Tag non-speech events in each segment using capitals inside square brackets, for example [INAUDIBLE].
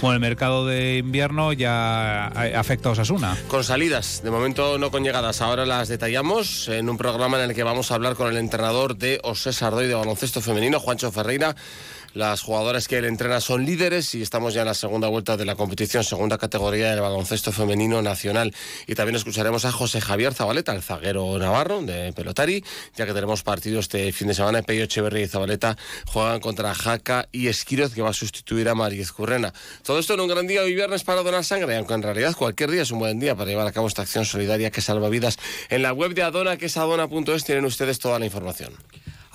Bueno, el mercado de invierno ya afecta a Osasuna. Con salidas, de momento no con llegadas. Ahora las detallamos en un programa en el que vamos a hablar con el entrenador de Osés Ardoy de baloncesto femenino, Juancho Ferreira. Las jugadoras que él entrena son líderes y estamos ya en la segunda vuelta de la competición, segunda categoría del baloncesto femenino nacional. Y también escucharemos a José Javier Zabaleta, el zaguero navarro de Pelotari, ya que tenemos partido este fin de semana. Peyo Echeverría y Zabaleta juegan contra Jaca y Esquiroz, que va a sustituir a Mariz Currena. Todo esto en un gran día hoy viernes para donar sangre, aunque en realidad cualquier día es un buen día para llevar a cabo esta acción solidaria que salva vidas. En la web de Adona, que es adona.es, tienen ustedes toda la información.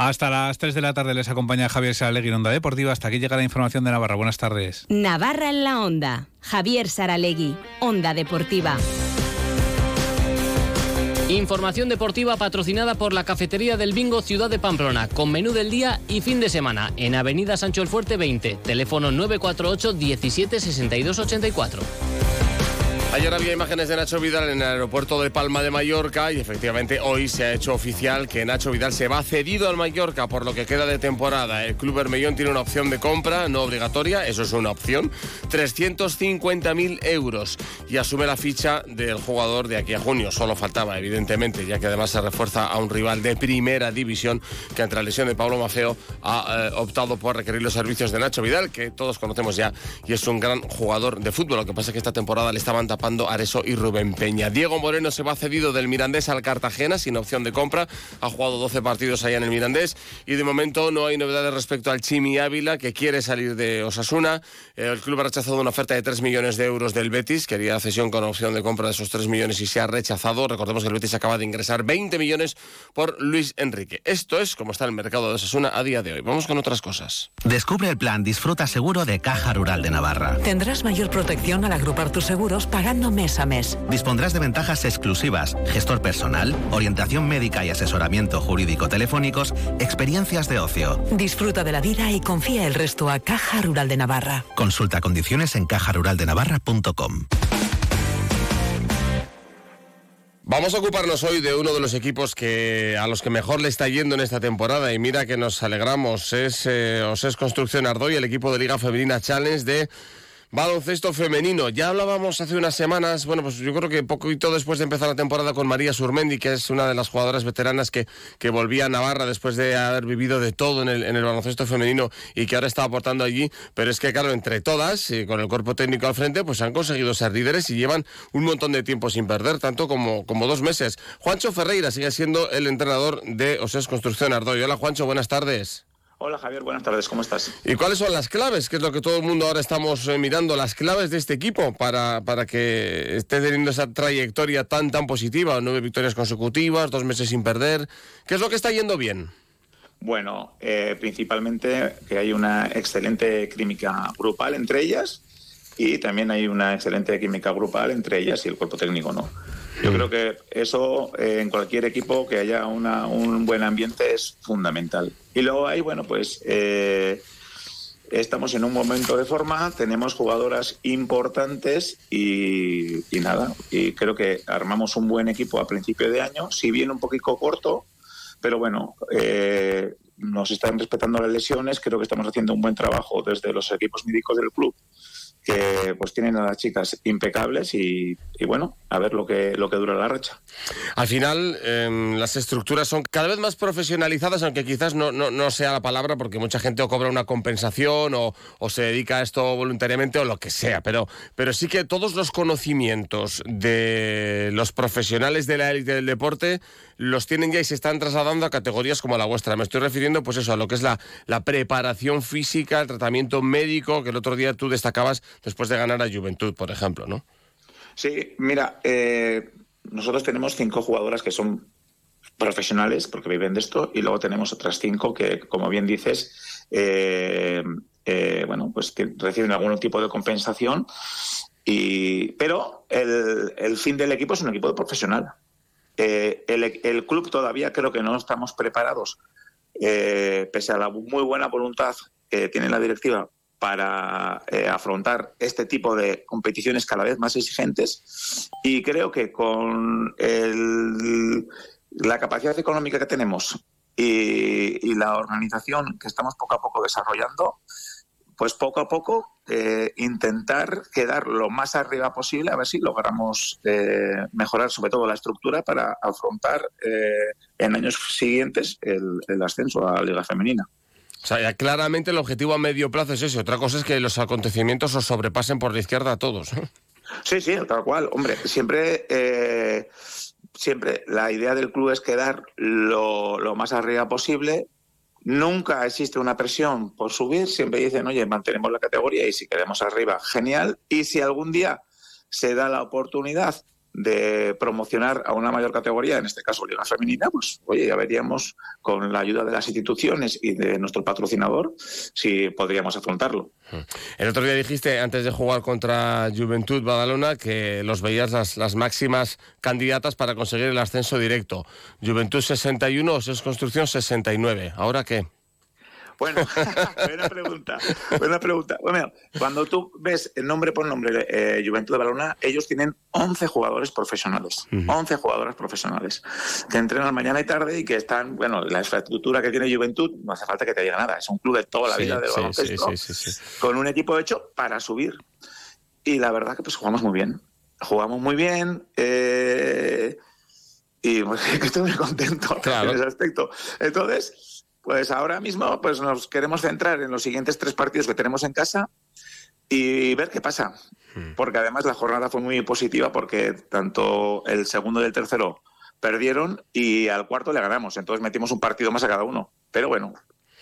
Hasta las 3 de la tarde les acompaña Javier Saralegui en Onda Deportiva. Hasta aquí llega la información de Navarra. Buenas tardes. Navarra en la Onda. Javier Saralegui, Onda Deportiva. Información deportiva patrocinada por la Cafetería del Bingo Ciudad de Pamplona, con menú del día y fin de semana, en Avenida Sancho el Fuerte 20, teléfono 948 17 62 84. Ayer había imágenes de Nacho Vidal en el aeropuerto de Palma de Mallorca y efectivamente hoy se ha hecho oficial que Nacho Vidal se va cedido al Mallorca por lo que queda de temporada. El club Bermellón tiene una opción de compra no obligatoria, eso es una opción, 350.000 euros y asume la ficha del jugador de aquí a junio. Solo faltaba, evidentemente, ya que además se refuerza a un rival de primera división que ante la lesión de Pablo Mafeo ha eh, optado por requerir los servicios de Nacho Vidal, que todos conocemos ya y es un gran jugador de fútbol. Lo que pasa es que esta temporada le estaban tapando Areso y Rubén Peña. Diego Moreno se va cedido del Mirandés al Cartagena sin opción de compra. Ha jugado 12 partidos allá en el Mirandés y de momento no hay novedades respecto al Chimi Ávila que quiere salir de Osasuna. El club ha rechazado una oferta de 3 millones de euros del Betis. Quería cesión con opción de compra de esos 3 millones y se ha rechazado. Recordemos que el Betis acaba de ingresar 20 millones por Luis Enrique. Esto es como está el mercado de Osasuna a día de hoy. Vamos con otras cosas. Descubre el plan Disfruta Seguro de Caja Rural de Navarra. Tendrás mayor protección al agrupar tus seguros pagando mes a mes. Dispondrás de ventajas exclusivas, gestor personal, orientación médica y asesoramiento jurídico telefónicos, experiencias de ocio. Disfruta de la vida y confía el resto a Caja Rural de Navarra. Consulta condiciones en cajaruraldenavarra.com. Vamos a ocuparnos hoy de uno de los equipos que a los que mejor le está yendo en esta temporada y mira que nos alegramos es eh, Osés Construcción Ardoy, el equipo de Liga Femenina Challenge de baloncesto femenino. Ya hablábamos hace unas semanas, bueno, pues yo creo que poquito después de empezar la temporada con María Surmendi, que es una de las jugadoras veteranas que, que volvía a Navarra después de haber vivido de todo en el, baloncesto femenino y que ahora está aportando allí. Pero es que, claro, entre todas, y con el cuerpo técnico al frente, pues han conseguido ser líderes y llevan un montón de tiempo sin perder, tanto como, como dos meses. Juancho Ferreira sigue siendo el entrenador de Osés Construcción Ardoy. Hola, Juancho, buenas tardes. Hola Javier, buenas tardes, ¿cómo estás? ¿Y cuáles son las claves? Que es lo que todo el mundo ahora estamos eh, mirando, las claves de este equipo para, para que esté teniendo esa trayectoria tan tan positiva, nueve victorias consecutivas, dos meses sin perder. ¿Qué es lo que está yendo bien? Bueno, eh, principalmente que hay una excelente química grupal entre ellas y también hay una excelente química grupal entre ellas y el cuerpo técnico, ¿no? Creo que eso eh, en cualquier equipo que haya un buen ambiente es fundamental. Y luego hay, bueno, pues eh, estamos en un momento de forma, tenemos jugadoras importantes y, nada, y creo que armamos un buen equipo a principio de año, si bien un poquito corto, pero bueno, eh, nos están respetando las lesiones, creo que estamos haciendo un buen trabajo desde los equipos médicos del club que pues tienen a las chicas impecables y, bueno, a ver lo que, lo que dura la racha. Al final, em, las estructuras son cada vez más profesionalizadas, aunque quizás no, no, sea la palabra, porque mucha gente o cobra una compensación o, o, se dedica a esto voluntariamente o lo que sea, pero, pero sí que todos los conocimientos de los profesionales de la élite del deporte los tienen ya y se están trasladando a categorías como la vuestra. Me estoy refiriendo pues eso, a lo que es la, la preparación física, el tratamiento médico, que el otro día tú destacabas después de ganar a Juventud, por ejemplo, ¿no? Sí, mira, eh, nosotros tenemos cinco jugadoras que son profesionales porque viven de esto y luego tenemos otras cinco que, como bien dices, eh, eh, bueno, pues reciben algún tipo de compensación. Y, pero el, el fin del equipo es un equipo de profesional. Eh, el, club todavía creo que no estamos preparados, eh, pese a la muy buena voluntad que tiene la directiva para eh, afrontar este tipo de competiciones cada vez más exigentes. Y creo que con la capacidad económica que tenemos y, la organización que estamos poco a poco desarrollando, pues poco a poco eh, intentar quedar lo más arriba posible, a ver si logramos eh, mejorar sobre todo la estructura para afrontar eh, en años siguientes el, el ascenso a la Liga Femenina. O sea, ya claramente el objetivo a medio plazo es ese. Otra cosa es que los acontecimientos os sobrepasen por la izquierda a todos. Sí, sí, tal cual. Hombre, siempre, eh, siempre la idea del club es quedar lo, lo más arriba posible. Nunca existe una presión por subir. Siempre dicen, oye, mantenemos la categoría y si quedamos arriba, genial. Y si algún día se da la oportunidad de promocionar a una mayor categoría, en este caso Liga Femenina, pues oye, ya veríamos con la ayuda de las instituciones y de nuestro patrocinador si podríamos afrontarlo. El otro día dijiste, antes de jugar contra Juventud Badalona, que los veías las, las máximas candidatas para conseguir el ascenso directo. Juventud 61, Oses Construcción 69. ¿Ahora qué? Bueno, [LAUGHS] buena pregunta. Buena pregunta. Bueno, cuando tú ves el nombre por nombre eh, Juventud de Balona, ellos tienen 11 jugadores profesionales. 11 jugadores profesionales que entrenan mañana y tarde y que están, bueno, la infraestructura que tiene Juventud, no hace falta que te diga nada. Es un club de toda la Sí, vida sí, baloncesto sí, sí, sí. con un equipo hecho para subir. Y la verdad que pues jugamos muy bien. Jugamos muy bien. eh, y pues, [LAUGHS] estoy muy contento Claro. en ese aspecto. Entonces, pues ahora mismo pues nos queremos centrar en los siguientes tres partidos que tenemos en casa y ver qué pasa. Porque además la jornada fue muy positiva porque tanto el segundo y el tercero perdieron y al cuarto le ganamos. Entonces metimos un partido más a cada uno. Pero bueno,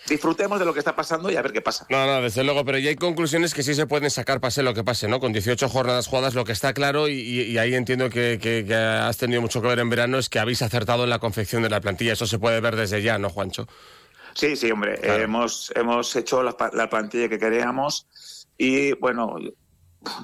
disfrutemos de lo que está pasando y a ver qué pasa. No, no, desde luego, pero ya hay conclusiones que sí se pueden sacar, pase lo que pase, ¿no? Con 18 jornadas jugadas, lo que está claro, y, y- y ahí entiendo que, que- que has tenido mucho que ver en verano, es que habéis acertado en la confección de la plantilla. Eso se puede ver desde ya, ¿no, Juancho? Sí, sí, hombre. Claro. Eh, hemos, hemos hecho la, plantilla que queríamos y, bueno,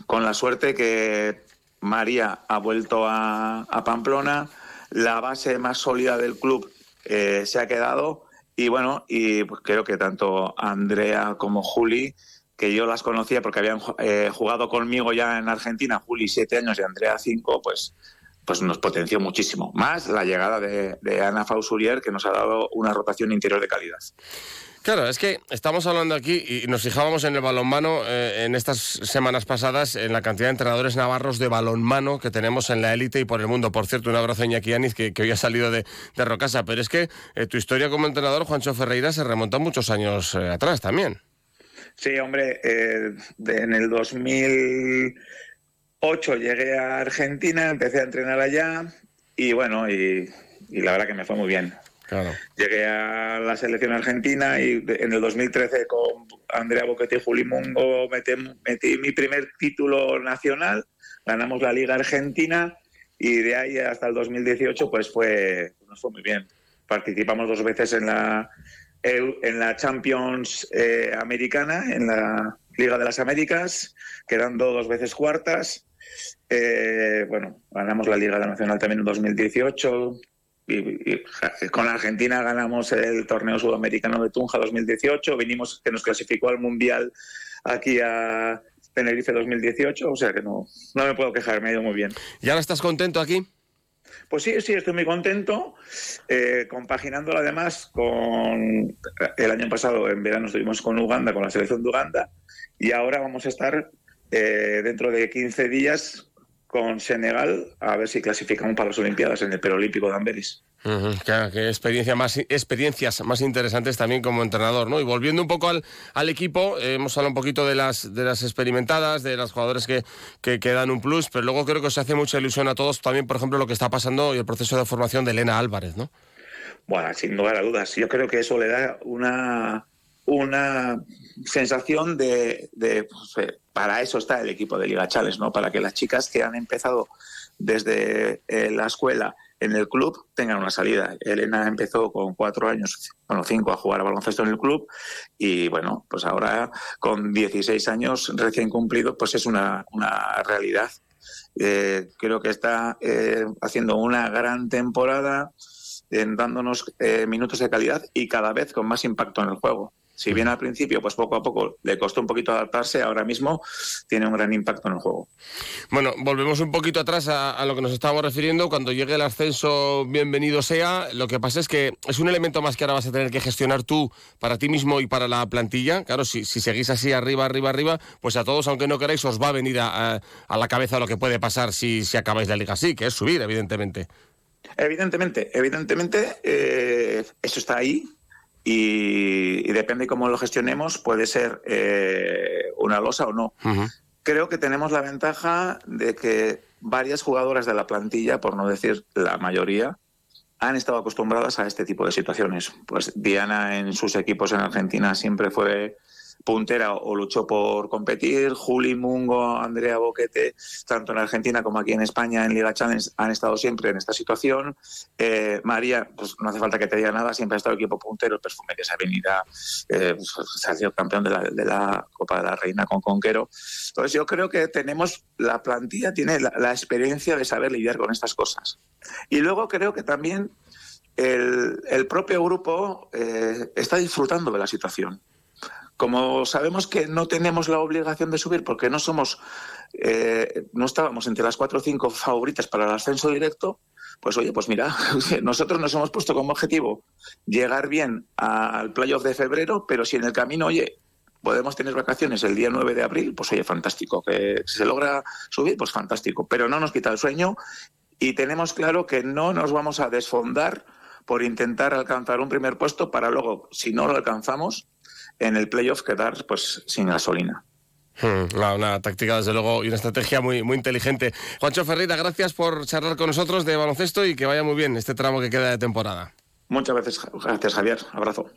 con la suerte que María ha vuelto a, a Pamplona, la base más sólida del club eh, se ha quedado y, bueno, y pues creo que tanto Andrea como Juli, que yo las conocía porque habían eh, jugado conmigo ya en Argentina, Juli siete años y Andrea cinco, pues pues nos potenció muchísimo. Más la llegada de, de Ana Fausurier, que nos ha dado una rotación interior de calidad. Claro, es que estamos hablando aquí y nos fijábamos en el balonmano eh, en estas semanas pasadas en la cantidad de entrenadores navarros de balonmano que tenemos en la élite y por el mundo. Por cierto, un abrazo a Iñaki Aniz, que, que hoy ha salido de, de Rocasa. Pero es que eh, tu historia como entrenador, Juancho Ferreira, se remonta muchos años eh, atrás también. Sí, hombre, eh, de- en el 2008 llegué a Argentina, empecé a entrenar allá y bueno, y, y la verdad que me fue muy bien. Claro. Llegué a la selección argentina y en el 2013 con Andrea Boquete y Juli Mungo metí, metí mi primer título nacional, ganamos la Liga Argentina y de ahí hasta el 2018 pues fue, nos fue muy bien. Participamos dos veces en la, en la Champions eh, americana, en la Liga de las Américas, quedando dos veces cuartas. Eh, bueno, ganamos la Liga Nacional también en 2018. Y, y, con Argentina ganamos el torneo sudamericano de Tunja 2018. Vinimos que nos clasificó al Mundial aquí a Tenerife 2018. O sea que no, no me puedo quejar, me ha ido muy bien. ¿Y ahora estás contento aquí? Pues sí, sí, estoy muy contento, eh, compaginándolo además con el año pasado, en verano estuvimos con Uganda, con la selección de Uganda, y ahora vamos a estar eh, dentro de 15 días con Senegal a ver si clasificamos para las Olimpiadas en el Perolímpico de Amberes. Claro, qué experiencia más, experiencias más interesantes también como entrenador, ¿no? Y volviendo un poco al, al equipo, eh, hemos hablado un poquito de las, de las experimentadas, de las jugadores que, que, que dan un plus, pero luego creo que se hace mucha ilusión a todos también, por ejemplo, lo que está pasando y el proceso de formación de Elena Álvarez, ¿no? Bueno, sin lugar a dudas. Yo creo que eso le da una, una sensación de, pues, eh, para eso está el equipo de Liga Chales, ¿no? Para que las chicas que han empezado desde eh, la escuela en el club tengan una salida. Elena empezó con cuatro años, bueno, cinco a jugar a baloncesto en el club y bueno, pues ahora con 16 años recién cumplidos, pues es una, una realidad. Eh, creo que está eh, haciendo una gran temporada, eh, dándonos eh, minutos de calidad y cada vez con más impacto en el juego. Si bien al principio, pues poco a poco le costó un poquito adaptarse, ahora mismo tiene un gran impacto en el juego. Bueno, volvemos un poquito atrás a, lo que nos estábamos refiriendo. Cuando llegue el ascenso, bienvenido sea. Lo que pasa es que es un elemento más que ahora vas a tener que gestionar tú para ti mismo y para la plantilla. Claro, si, si seguís así arriba, arriba, arriba, pues a todos, aunque no queráis, os va a venir a, la cabeza lo que puede pasar si, si acabáis la liga así, que es subir, evidentemente. Evidentemente, evidentemente, eh, eso está ahí y, depende cómo lo gestionemos, puede ser eh, una losa o no. Creo que tenemos la ventaja de que varias jugadoras de la plantilla, por no decir la mayoría, han estado acostumbradas a este tipo de situaciones. Pues Diana en sus equipos en Argentina siempre fue puntera o luchó por competir. Juli Mungo, Andrea Boquete, tanto en Argentina como aquí en España en Liga Challenge han estado siempre en esta situación. Eh, María, pues no hace falta que te diga nada, siempre ha estado equipo puntero, el perfume de esa avenida, eh, pues, se ha sido campeón de la, de la, Copa de la Reina con Conquero. Entonces yo creo que tenemos, la plantilla tiene la, experiencia de saber lidiar con estas cosas. Y luego creo que también el, propio grupo eh, está disfrutando de la situación. Como sabemos que no tenemos la obligación de subir porque no somos, eh, no estábamos entre las cuatro o cinco favoritas para el ascenso directo, pues oye, pues mira, [LAUGHS] nosotros nos hemos puesto como objetivo llegar bien al playoff de febrero, pero si en el camino, oye, podemos tener vacaciones el día 9 de abril, pues oye, fantástico. Que si se logra subir, pues fantástico. Pero no nos quita el sueño y tenemos claro que no nos vamos a desfondar por intentar alcanzar un primer puesto para luego, si no lo alcanzamos, en el playoff quedar pues sin gasolina. Hmm, una, táctica, desde luego, y una estrategia muy, muy inteligente. Juancho Ferreira, gracias por charlar con nosotros de baloncesto y que vaya muy bien este tramo que queda de temporada. Muchas veces, gracias Javier. Abrazo.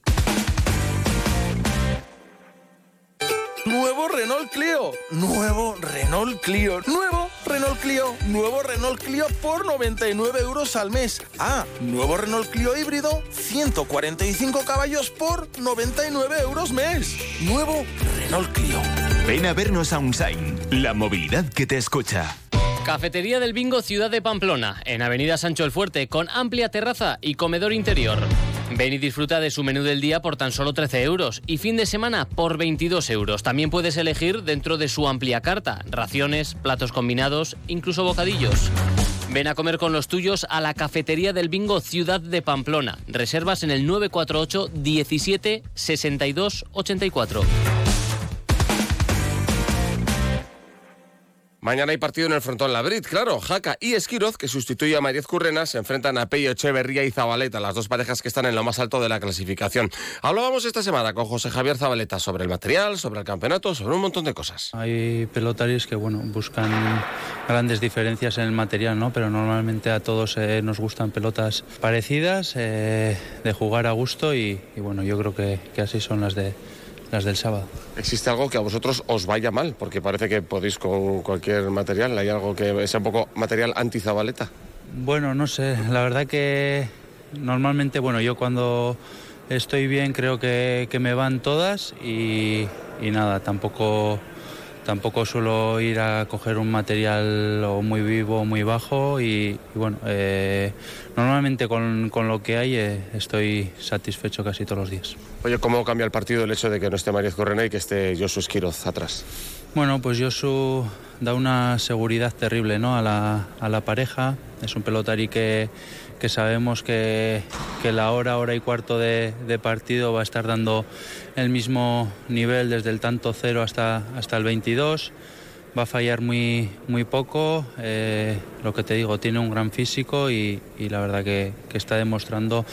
Nuevo Renault Clio. Nuevo Renault Clio. Nuevo Renault Clio. Nuevo Renault Clio por 99 euros al mes. Ah, nuevo Renault Clio híbrido. 145 caballos por 99 euros mes. Nuevo Renault Clio. Ven a vernos a Unsign. La movilidad que te escucha. Cafetería del Bingo Ciudad de Pamplona, en Avenida Sancho el Fuerte, con amplia terraza y comedor interior. Ven y disfruta de su menú del día por tan solo 13 euros y fin de semana por 22 euros. También puedes elegir dentro de su amplia carta, raciones, platos combinados, incluso bocadillos. Ven a comer con los tuyos a la cafetería del Bingo Ciudad de Pamplona. Reservas en el 948 17 62 84. Mañana hay partido en el frontón Labrit, claro. Jaca y Esquiroz, que sustituye a Mariez Currena, se enfrentan a Peyo Echeverría y Zabaleta, las dos parejas que están en lo más alto de la clasificación. Hablábamos esta semana con José Javier Zabaleta sobre el material, sobre el campeonato, sobre un montón de cosas. Hay pelotarios que bueno buscan grandes diferencias en el material, ¿no? pero normalmente a todos eh, nos gustan pelotas parecidas, eh, de jugar a gusto y, bueno, yo creo que así son las de las del sábado. ¿Existe algo que a vosotros os vaya mal? Porque parece que podéis con cualquier material. ¿Hay algo que sea un poco material anti-zabaleta? Bueno, no sé. La verdad que normalmente, bueno, yo cuando estoy bien creo que, me van todas y, y nada, tampoco tampoco suelo ir a coger un material o muy vivo o muy bajo y, bueno, eh, normalmente con, lo que hay eh, estoy satisfecho casi todos los días. Oye, ¿cómo cambia el partido el hecho de que no esté María Correna y que esté Josu Esquiroz atrás? Bueno, pues Josu da una seguridad terrible ¿no? a, la, a la pareja, es un pelotari que que sabemos que, la hora, hora y cuarto de, partido va a estar dando el mismo nivel desde el tanto cero hasta, hasta el 22. Va a fallar muy, muy poco, eh, lo que te digo, tiene un gran físico y, la verdad que, está demostrando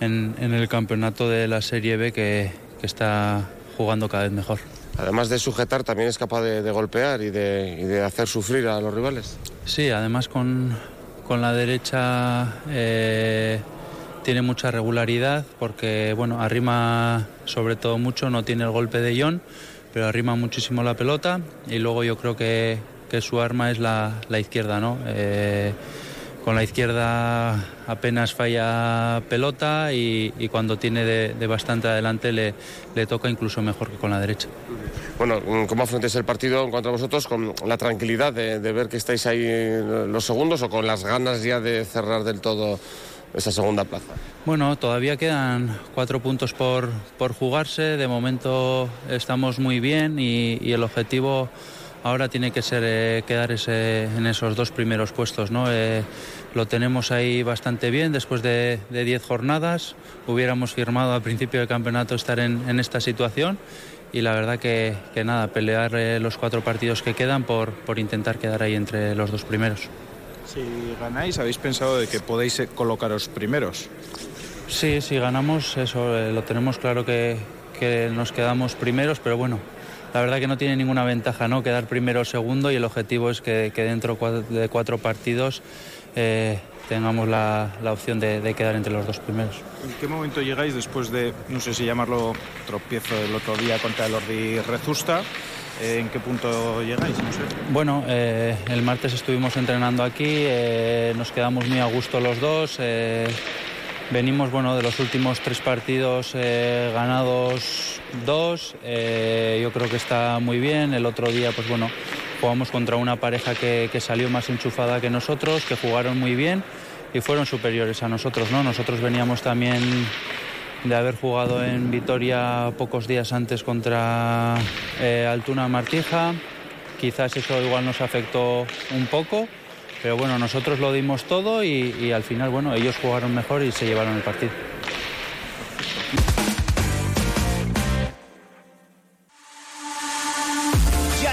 en, el campeonato de la Serie B que, está jugando cada vez mejor. Además de sujetar, también es capaz de, golpear y de, y de hacer sufrir a los rivales. Sí, además con, con la derecha eh, tiene mucha regularidad porque bueno, arrima sobre todo mucho, no tiene el golpe de John, pero arrima muchísimo la pelota y luego yo creo que, su arma es la, izquierda, ¿no? Eh, con la izquierda apenas falla pelota y, cuando tiene de, bastante adelante le, le, toca incluso mejor que con la derecha. Bueno, ¿cómo afrontáis el partido contra vosotros? ¿Con la tranquilidad de, ver que estáis ahí los segundos o con las ganas ya de cerrar del todo esa segunda plaza. Bueno, todavía quedan cuatro puntos por, por jugarse. De momento estamos muy bien y, y el objetivo ahora tiene que ser eh, quedar ese, en esos dos primeros puestos. ¿no? Eh, lo tenemos ahí bastante bien después de 10 jornadas. Hubiéramos firmado al principio del campeonato estar en, en esta situación y la verdad que, que nada, pelear eh, los cuatro partidos que quedan por, por intentar quedar ahí entre los dos primeros. Si ganáis, ¿habéis pensado de que podéis eh, colocaros primeros? Sí, si ganamos, eso lo tenemos claro que, que nos quedamos primeros, pero bueno, la verdad que no tiene ninguna ventaja no quedar primero o segundo y el objetivo es que, que dentro de cuatro partidos eh, tengamos la, la opción de, de, quedar entre los dos primeros. ¿En qué momento llegáis después de, no sé si llamarlo tropiezo del otro día contra el Ordi Rezusta? Eh, ¿En qué punto llegáis? No sé. Bueno, eh, el martes estuvimos entrenando aquí, nos quedamos muy a gusto los dos. Eh, venimos bueno, de los últimos tres partidos eh, ganados dos. yo creo que está muy bien. El otro día, pues bueno, jugamos contra una pareja que, que, salió más enchufada que nosotros, que jugaron muy bien y fueron superiores a nosotros. ¿no? Nosotros veníamos también de haber jugado en Vitoria pocos días antes contra eh, Altuna Martija. Quizás eso igual nos afectó un poco, pero bueno, nosotros lo dimos todo y, al final, bueno, ellos jugaron mejor y se llevaron el partido.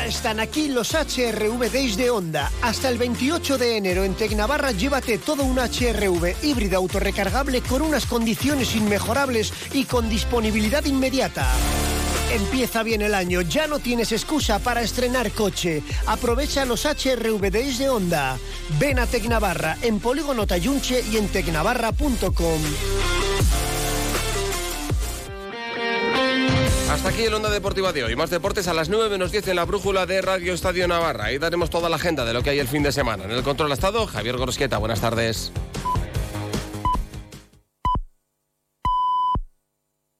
están aquí los HRV Days de Honda. Hasta el 28 de enero en Tecnavarra llévate todo un HRV híbrido autorrecargable con unas condiciones inmejorables y con disponibilidad inmediata. Empieza bien el año, ya no tienes excusa para estrenar coche. Aprovecha los HRV Days de Honda. Ven a Tecnavarra en Polígono Tayunche y en tecnavarra.com. Hasta aquí el Onda Deportiva de hoy. Más deportes a las 9 menos 10 en la brújula de Radio Estadio Navarra. Ahí daremos toda la agenda de lo que hay el fin de semana. En el control ha estado Javier Gorosqueta. Buenas tardes.